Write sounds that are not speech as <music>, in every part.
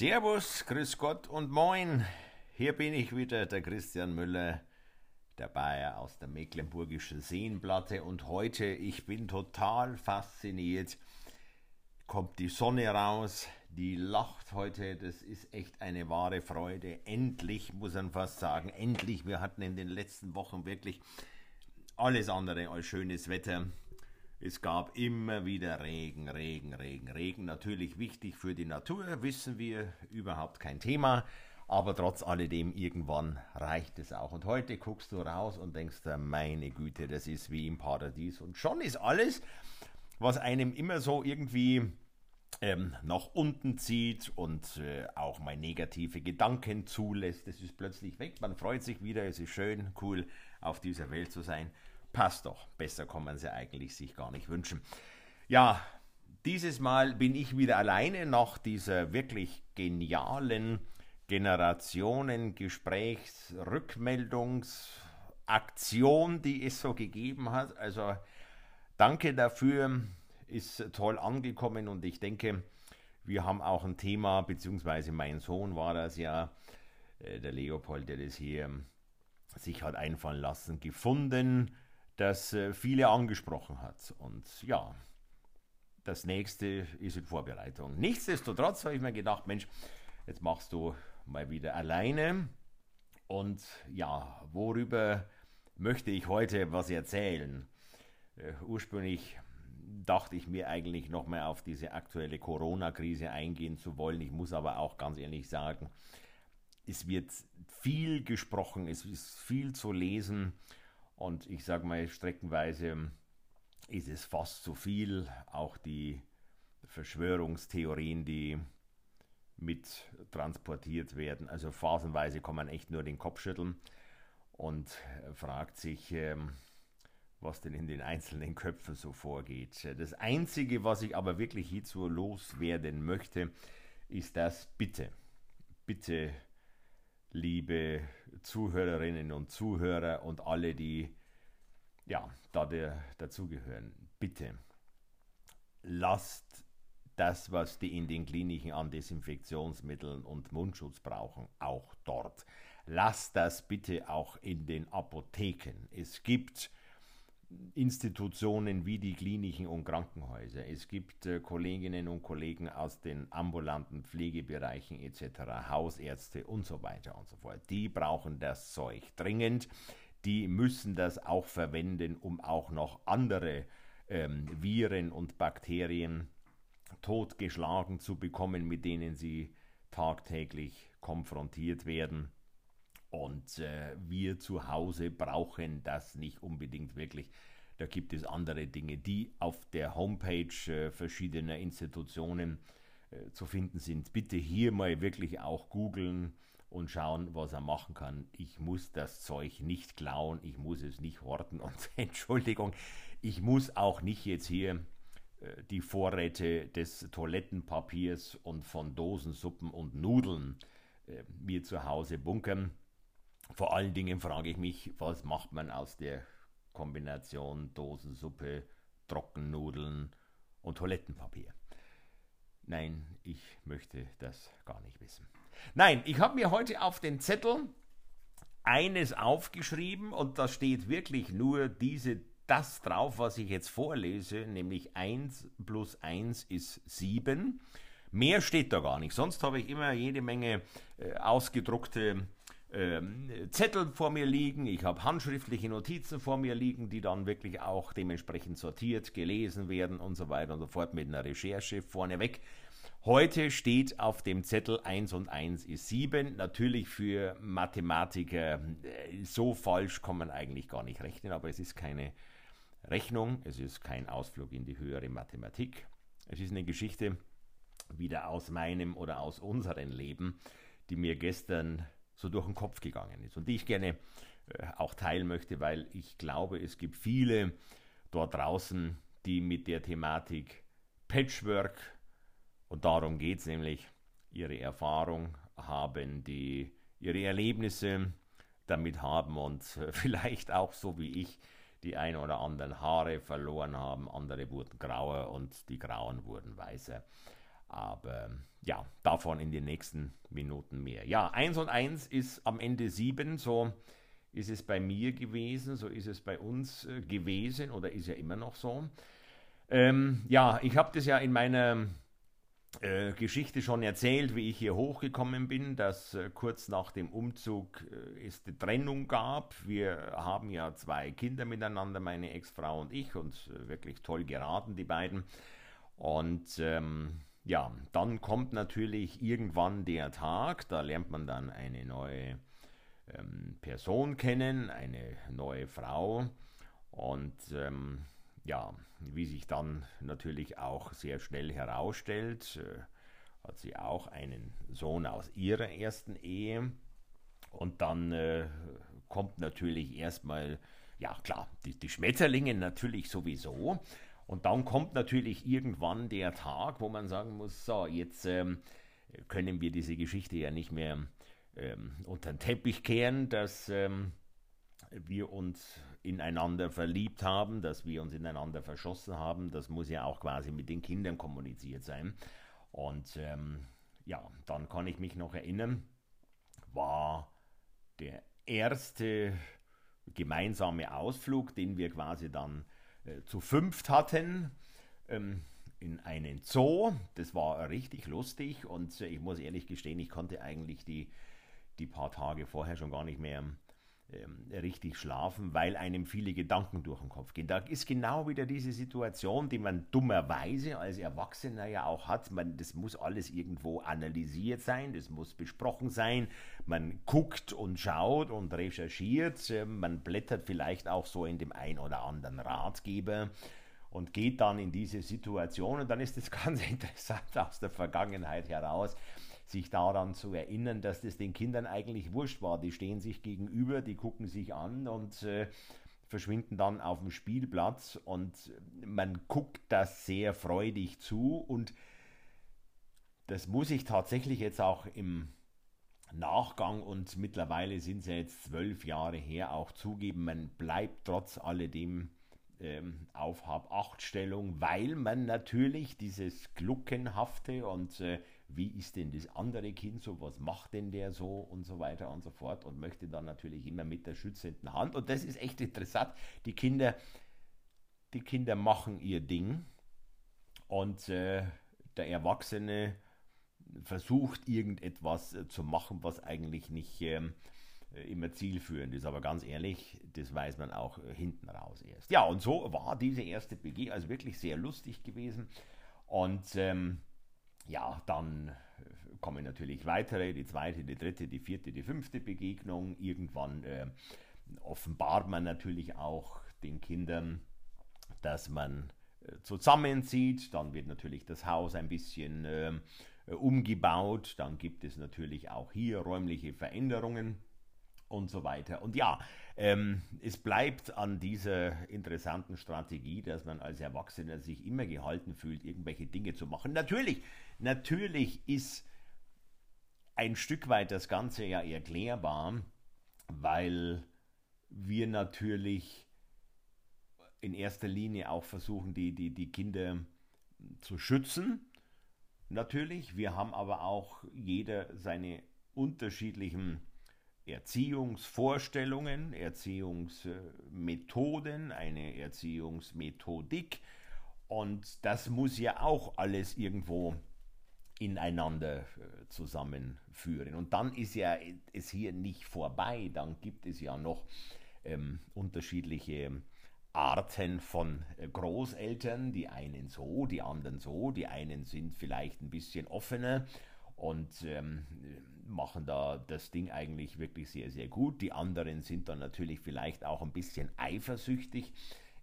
Servus, Grüß Gott und Moin. Hier bin ich wieder, der Christian Müller, der Bayer aus der Mecklenburgischen Seenplatte. Und heute, ich bin total fasziniert, kommt die Sonne raus, die lacht heute. Das ist echt eine wahre Freude. Endlich, muss man fast sagen, endlich. Wir hatten in den letzten Wochen wirklich alles andere als schönes Wetter. Es gab immer wieder Regen, Regen, Regen, Regen. Natürlich wichtig für die Natur, wissen wir, überhaupt kein Thema. Aber trotz alledem, irgendwann reicht es auch. Und heute guckst du raus und denkst, meine Güte, das ist wie im Paradies. Und schon ist alles, was einem immer so irgendwie ähm, nach unten zieht und äh, auch mal negative Gedanken zulässt, das ist plötzlich weg. Man freut sich wieder, es ist schön, cool, auf dieser Welt zu sein. Passt doch. Besser kann man sie eigentlich sich gar nicht wünschen. Ja, dieses Mal bin ich wieder alleine nach dieser wirklich genialen Generationen-Gesprächs-Rückmeldungsaktion, die es so gegeben hat. Also danke dafür, ist toll angekommen und ich denke, wir haben auch ein Thema, beziehungsweise mein Sohn war das ja, äh, der Leopold, der das hier sich hat einfallen lassen, gefunden das äh, viele angesprochen hat. Und ja, das nächste ist in Vorbereitung. Nichtsdestotrotz habe ich mir gedacht, Mensch, jetzt machst du mal wieder alleine. Und ja, worüber möchte ich heute was erzählen? Äh, ursprünglich dachte ich mir eigentlich noch mal auf diese aktuelle Corona-Krise eingehen zu wollen. Ich muss aber auch ganz ehrlich sagen, es wird viel gesprochen, es ist viel zu lesen und ich sage mal, streckenweise ist es fast zu viel. Auch die Verschwörungstheorien, die mit transportiert werden. Also phasenweise kann man echt nur den Kopf schütteln und fragt sich, ähm, was denn in den einzelnen Köpfen so vorgeht. Das Einzige, was ich aber wirklich hierzu loswerden möchte, ist das Bitte. Bitte liebe Zuhörerinnen und Zuhörer und alle, die ja, da der, dazugehören, bitte lasst das, was die in den Kliniken an Desinfektionsmitteln und Mundschutz brauchen, auch dort. Lasst das bitte auch in den Apotheken. Es gibt Institutionen wie die Kliniken und Krankenhäuser. Es gibt äh, Kolleginnen und Kollegen aus den ambulanten Pflegebereichen etc., Hausärzte und so weiter und so fort. Die brauchen das Zeug dringend. Die müssen das auch verwenden, um auch noch andere ähm, Viren und Bakterien totgeschlagen zu bekommen, mit denen sie tagtäglich konfrontiert werden. Und äh, wir zu Hause brauchen das nicht unbedingt wirklich. Da gibt es andere Dinge, die auf der Homepage äh, verschiedener Institutionen äh, zu finden sind. Bitte hier mal wirklich auch googeln und schauen, was er machen kann. Ich muss das Zeug nicht klauen, ich muss es nicht horten und <laughs> Entschuldigung, ich muss auch nicht jetzt hier äh, die Vorräte des Toilettenpapiers und von Dosensuppen und Nudeln äh, mir zu Hause bunkern. Vor allen Dingen frage ich mich, was macht man aus der Kombination Dosensuppe, Trockennudeln und Toilettenpapier? Nein, ich möchte das gar nicht wissen. Nein, ich habe mir heute auf den Zettel eines aufgeschrieben und da steht wirklich nur diese das drauf, was ich jetzt vorlese, nämlich 1 plus 1 ist 7. Mehr steht da gar nicht. Sonst habe ich immer jede Menge äh, ausgedruckte ähm, Zettel vor mir liegen, ich habe handschriftliche Notizen vor mir liegen, die dann wirklich auch dementsprechend sortiert, gelesen werden und so weiter und so fort mit einer Recherche vorneweg. Heute steht auf dem Zettel 1 und 1 ist 7. Natürlich für Mathematiker äh, so falsch kann man eigentlich gar nicht rechnen, aber es ist keine Rechnung, es ist kein Ausflug in die höhere Mathematik. Es ist eine Geschichte wieder aus meinem oder aus unserem Leben, die mir gestern so durch den Kopf gegangen ist und die ich gerne äh, auch teilen möchte, weil ich glaube, es gibt viele dort draußen, die mit der Thematik Patchwork, und darum geht es nämlich, ihre Erfahrung haben, die ihre Erlebnisse damit haben und <laughs> vielleicht auch so wie ich die ein oder anderen Haare verloren haben, andere wurden grauer und die grauen wurden weißer. Aber ja, davon in den nächsten Minuten mehr. Ja, 1 und 1 ist am Ende 7, so ist es bei mir gewesen, so ist es bei uns äh, gewesen oder ist ja immer noch so. Ähm, ja, ich habe das ja in meiner äh, Geschichte schon erzählt, wie ich hier hochgekommen bin, dass äh, kurz nach dem Umzug äh, es die Trennung gab. Wir haben ja zwei Kinder miteinander, meine Ex-Frau und ich, und wirklich toll geraten, die beiden. Und ähm, ja, dann kommt natürlich irgendwann der Tag, da lernt man dann eine neue ähm, Person kennen, eine neue Frau. Und ähm, ja, wie sich dann natürlich auch sehr schnell herausstellt, äh, hat sie auch einen Sohn aus ihrer ersten Ehe. Und dann äh, kommt natürlich erstmal, ja klar, die, die Schmetterlinge natürlich sowieso. Und dann kommt natürlich irgendwann der Tag, wo man sagen muss, so, jetzt ähm, können wir diese Geschichte ja nicht mehr ähm, unter den Teppich kehren, dass ähm, wir uns ineinander verliebt haben, dass wir uns ineinander verschossen haben. Das muss ja auch quasi mit den Kindern kommuniziert sein. Und ähm, ja, dann kann ich mich noch erinnern, war der erste gemeinsame Ausflug, den wir quasi dann äh, zu fünft hatten. Ähm, in einen Zoo. Das war richtig lustig und äh, ich muss ehrlich gestehen, ich konnte eigentlich die, die paar Tage vorher schon gar nicht mehr richtig schlafen, weil einem viele Gedanken durch den Kopf gehen. Da ist genau wieder diese Situation, die man dummerweise als Erwachsener ja auch hat. Man, das muss alles irgendwo analysiert sein, das muss besprochen sein. Man guckt und schaut und recherchiert. Ähm, man blättert vielleicht auch so in dem ein oder anderen Ratgeber und geht dann in diese Situation. Und dann ist es <laughs> ganz interessant aus der Vergangenheit heraus sich daran zu erinnern, dass das den Kindern eigentlich wurscht war. Die stehen sich gegenüber, die gucken sich an und äh, verschwinden dann auf dem Spielplatz und man guckt das sehr freudig zu und das muss ich tatsächlich jetzt auch im Nachgang und mittlerweile sind es ja jetzt zwölf Jahre her auch zugeben, man bleibt trotz alledem ähm, auf Hab-Acht-Stellung, weil man natürlich dieses Gluckenhafte und äh, wie ist denn das andere Kind so, was macht denn der so und so weiter und so fort und möchte dann natürlich immer mit der schützenden Hand. Und das ist echt interessant. Die Kinder, die Kinder machen ihr Ding und äh, der Erwachsene versucht irgendetwas äh, zu machen, was eigentlich nicht ähm, immer zielführend ist. Aber ganz ehrlich, das weiß man auch äh, hinten raus erst. Ja, und so war diese erste BG also wirklich sehr lustig gewesen. Und ähm, ja, dann kommen natürlich weitere, die zweite, die dritte, die vierte, die fünfte Begegnung. Irgendwann äh, offenbart man natürlich auch den Kindern, dass man äh, zusammenzieht. Dann wird natürlich das Haus ein bisschen äh, umgebaut. Dann gibt es natürlich auch hier räumliche Veränderungen und so weiter. Und ja, ähm, es bleibt an dieser interessanten Strategie, dass man als Erwachsener sich immer gehalten fühlt, irgendwelche Dinge zu machen. Natürlich, natürlich ist ein Stück weit das Ganze ja erklärbar, weil wir natürlich in erster Linie auch versuchen, die, die, die Kinder zu schützen. Natürlich, wir haben aber auch jeder seine unterschiedlichen Erziehungsvorstellungen, Erziehungsmethoden, eine Erziehungsmethodik. Und das muss ja auch alles irgendwo ineinander äh, zusammenführen. Und dann ist ja es hier nicht vorbei, dann gibt es ja noch ähm, unterschiedliche Arten von äh, Großeltern, die einen so, die anderen so, die einen sind vielleicht ein bisschen offener und ähm, machen da das Ding eigentlich wirklich sehr, sehr gut. Die anderen sind dann natürlich vielleicht auch ein bisschen eifersüchtig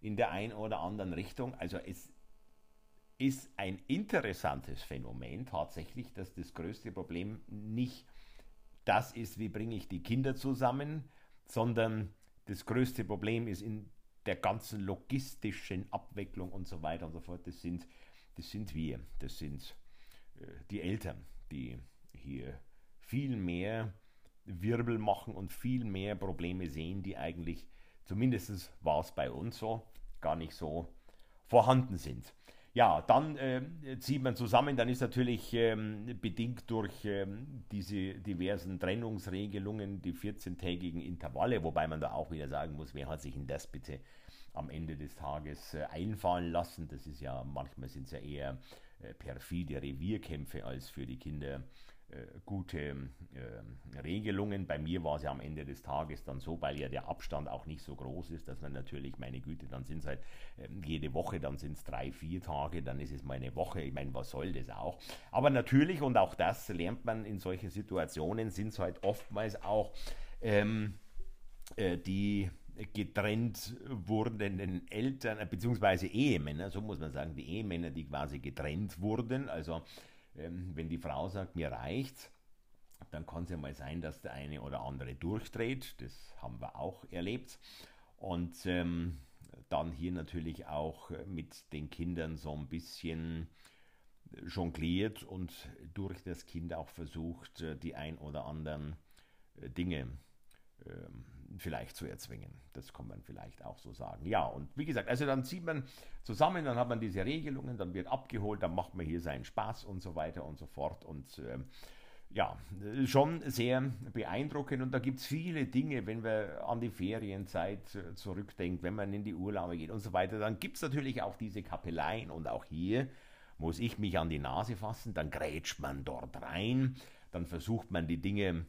in der einen oder anderen Richtung. Also es ist ein interessantes Phänomen tatsächlich, dass das größte Problem nicht das ist, wie bringe ich die Kinder zusammen, sondern das größte Problem ist in der ganzen logistischen Abwicklung und so weiter und so fort. Das sind, das sind wir, das sind äh, die Eltern, die hier viel mehr Wirbel machen und viel mehr Probleme sehen, die eigentlich, zumindest war es bei uns so, gar nicht so vorhanden sind. ja, dann äh, zieht man zusammen, dann ist natürlich ähm, bedingt durch ähm, diese diversen Trennungsregelungen die 14-tägigen Intervalle, wobei man da auch wieder sagen muss, wer hat sich in das bitte am Ende des Tages äh, einfallen lassen. Das ist ja, manchmal sind es ja eher perfide Revierkämpfe als für die Kinder äh, gute äh, Regelungen. Bei mir war es ja am Ende des Tages dann so, weil ja der Abstand auch nicht so groß ist, dass man natürlich, meine Güte, dann sind es halt äh, jede Woche, dann sind es drei, vier Tage, dann ist es mal eine Woche. Ich meine, was soll das auch? Aber natürlich, und auch das lernt man in solchen Situationen, sind es halt oftmals auch ähm, äh, die getrennt wurdenen Eltern, beziehungsweise Ehemänner, so muss man sagen, die Ehemänner, die quasi getrennt wurden. Also ähm, wenn die Frau sagt, mir reicht's, dann kann es ja mal sein, dass der eine oder andere durchdreht. Das haben wir auch erlebt. Und ähm, dann hier natürlich auch mit den Kindern so ein bisschen jongliert und durch das Kind auch versucht, die ein oder anderen äh, Dinge ähm, vielleicht zu erzwingen. Das kann man vielleicht auch so sagen. Ja, und wie gesagt, also dann zieht man zusammen, dann hat man diese Regelungen, dann wird abgeholt, dann macht man hier seinen Spaß und so weiter und so fort. Und äh, ja, schon sehr beeindruckend. Und da gibt es viele Dinge, wenn wir an die Ferienzeit zurückdenken, wenn man in die Urlaube geht und so weiter. Dann gibt es natürlich auch diese Kapelleien und auch hier muss ich mich an die Nase fassen, dann grätscht man dort rein, dann versucht man die Dinge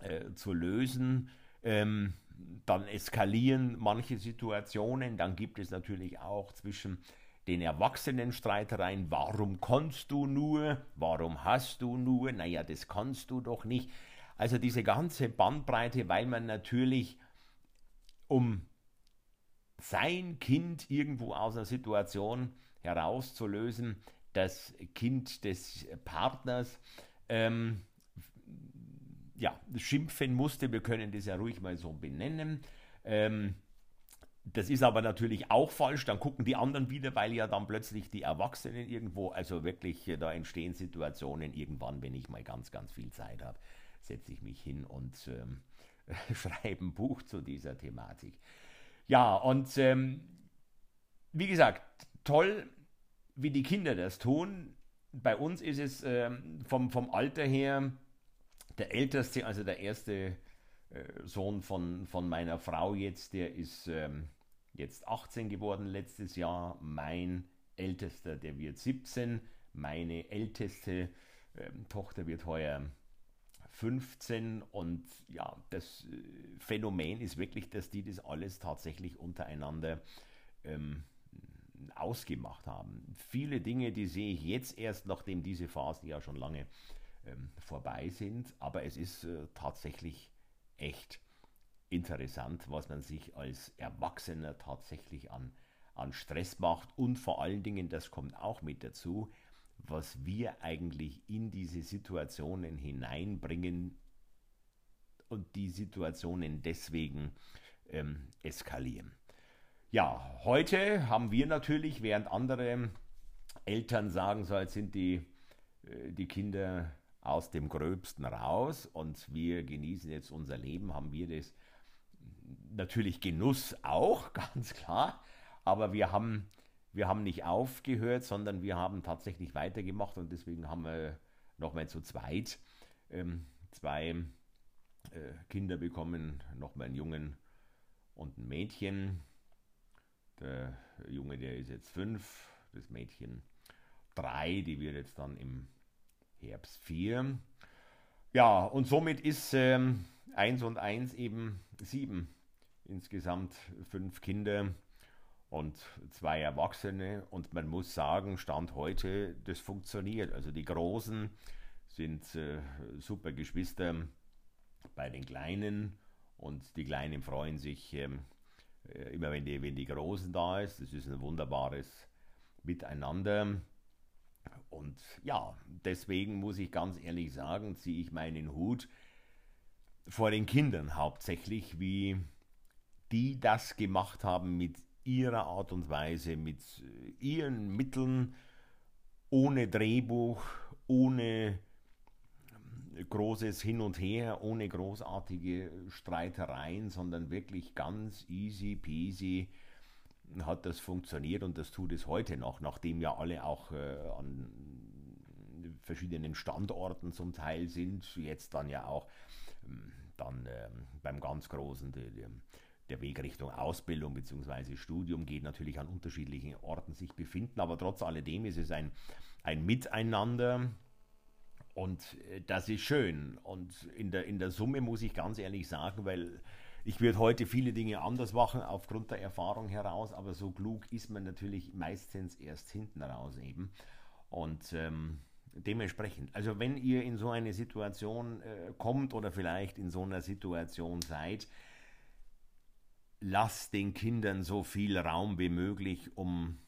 äh, zu lösen ähm, dann eskalieren manche Situationen. Dann gibt es natürlich auch zwischen den Erwachsenen Streitereien. Warum kannst du nur? Warum hast du nur? Naja, das kannst du doch nicht. Also diese ganze Bandbreite, weil man natürlich um sein Kind irgendwo aus einer Situation herauszulösen, das Kind des Partners, ähm, ja, schimpfen musste. Wir können das ja ruhig mal so benennen. Ähm, das ist aber natürlich auch falsch. Dann gucken die anderen wieder, weil ja dann plötzlich die Erwachsenen irgendwo, also wirklich, äh, da entstehen Situationen irgendwann, wenn ich mal ganz, ganz viel Zeit habe, setze ich mich hin und ähm, <laughs> schreibe ein Buch zu dieser Thematik. Ja, und ähm, wie gesagt, toll, wie die Kinder das tun. Bei uns ist es ähm, vom, vom Alter her der älteste, also der erste äh, Sohn von, von meiner Frau jetzt, der ist ähm, jetzt 18 geworden letztes Jahr. Mein ältester, der wird 17. Meine älteste ähm, Tochter wird heuer 15 und ja, das äh, Phänomen ist wirklich, dass die das alles tatsächlich untereinander ähm, ausgemacht haben. Viele Dinge, die sehe ich jetzt erst, nachdem diese Phasen ja schon lange ähm, vorbei sind. Aber es ist äh, tatsächlich echt interessant, was man sich als Erwachsener tatsächlich an, an Stress macht und vor allen Dingen, das kommt auch mit dazu, was wir eigentlich in diese Situationen hineinbringen und die Situationen deswegen ähm, eskalieren. Ja, heute haben wir natürlich, während andere Eltern sagen, so jetzt sind die, äh, die Kinder aus dem Gröbsten raus und wir genießen jetzt unser Leben, haben wir das natürlich Genuss auch, <laughs> ganz klar, aber wir haben, wir haben nicht aufgehört, sondern wir haben tatsächlich weitergemacht und deswegen haben wir nochmal zu zweit ähm, zwei äh, Kinder bekommen, nochmal einen Jungen und ein Mädchen. Der Junge, der ist jetzt fünf, das Mädchen drei, die wird jetzt dann im Herbst 4. Ja, und somit ist ähm, 1 und 1 eben 7. Insgesamt fünf Kinder und zwei Erwachsene. Und man muss sagen, Stand heute, das funktioniert. Also die Großen sind äh, super Geschwister bei den Kleinen und die Kleinen freuen sich ähm, äh, immer, wenn die, wenn die Großen da ist. Das ist ein wunderbares Miteinander. Und ja, deswegen muss ich ganz ehrlich sagen, ziehe ich meinen Hut vor den Kindern hauptsächlich, wie die das gemacht haben mit ihrer Art und Weise, mit ihren Mitteln, ohne Drehbuch, ohne großes Hin und Her, ohne großartige Streitereien, sondern wirklich ganz easy peasy hat das funktioniert und das tut es heute noch, nachdem ja alle auch äh, an verschiedenen Standorten zum Teil sind, jetzt dann ja auch ähm, dann ähm, beim ganz Großen die, die, der Weg Richtung Ausbildung bzw. Studium geht natürlich an unterschiedlichen Orten sich befinden, aber trotz alledem ist es ein, ein Miteinander und äh, das ist schön und in der, in der Summe muss ich ganz ehrlich sagen, weil ich würde heute viele Dinge anders machen aufgrund der Erfahrung heraus, aber so klug ist man natürlich meistens erst hinten raus eben und ähm, dementsprechend, also wenn ihr in so eine Situation äh, kommt oder vielleicht in so einer Situation seid, lasst den Kindern so viel Raum wie möglich, um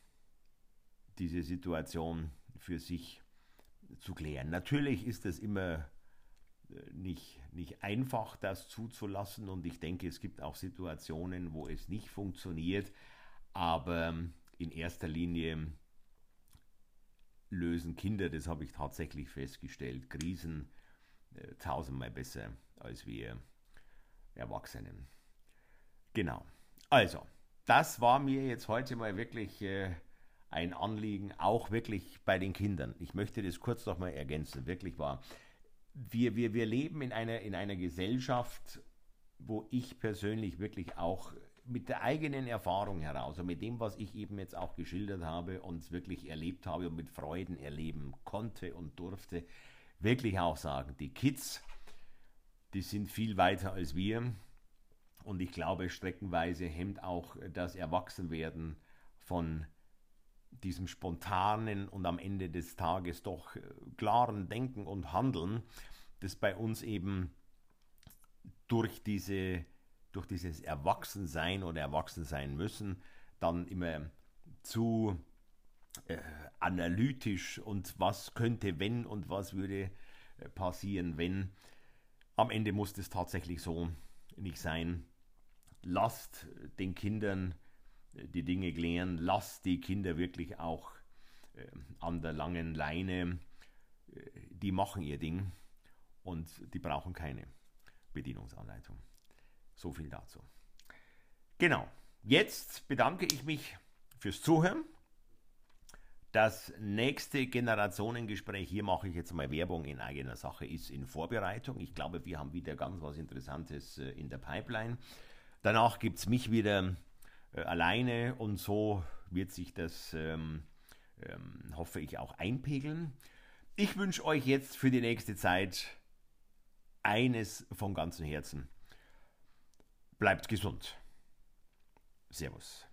diese Situation für sich zu klären. Natürlich ist es immer nicht, nicht einfach, das zuzulassen und ich denke, es gibt auch Situationen, wo es nicht funktioniert, aber in erster Linie lösen Kinder, das habe ich tatsächlich festgestellt, Krisen äh, tausendmal besser als wir Erwachsenen. Genau. Also, das war mir jetzt heute mal wirklich äh, ein Anliegen, auch wirklich bei den Kindern. Ich möchte das kurz noch mal ergänzen. Wirklich war, wir, wir, wir leben in einer, in einer Gesellschaft, wo ich persönlich wirklich auch mit der eigenen Erfahrung heraus und mit dem, was ich eben jetzt auch geschildert habe und wirklich erlebt habe und mit Freuden erleben konnte und durfte, wirklich auch sagen, die Kids, die sind viel weiter als wir. Und ich glaube, streckenweise hemmt auch das Erwachsenwerden von diesem spontanen und am Ende des Tages doch äh, klaren Denken und Handeln, das bei uns eben durch, diese, durch dieses Erwachsensein oder Erwachsensein müssen dann immer zu äh, analytisch und was könnte, wenn und was würde äh, passieren, wenn. Am Ende muss es tatsächlich so nicht sein lasst den Kindern die Dinge klären, lasst die Kinder wirklich auch äh, an der langen Leine, äh, die machen ihr Ding und die brauchen keine Bedienungsanleitung. So viel dazu. Genau, jetzt bedanke ich mich fürs Zuhören. Das nächste Generationengespräch, hier mache ich jetzt mal Werbung in eigener Sache, ist in Vorbereitung. Ich glaube, wir haben wieder ganz was Interessantes in der Pipeline. Danach gibt es mich wieder äh, alleine und so wird sich das, ähm, ähm, hoffe ich, auch einpegeln. Ich wünsche euch jetzt für die nächste Zeit eines von ganzem Herzen. Bleibt gesund. Servus.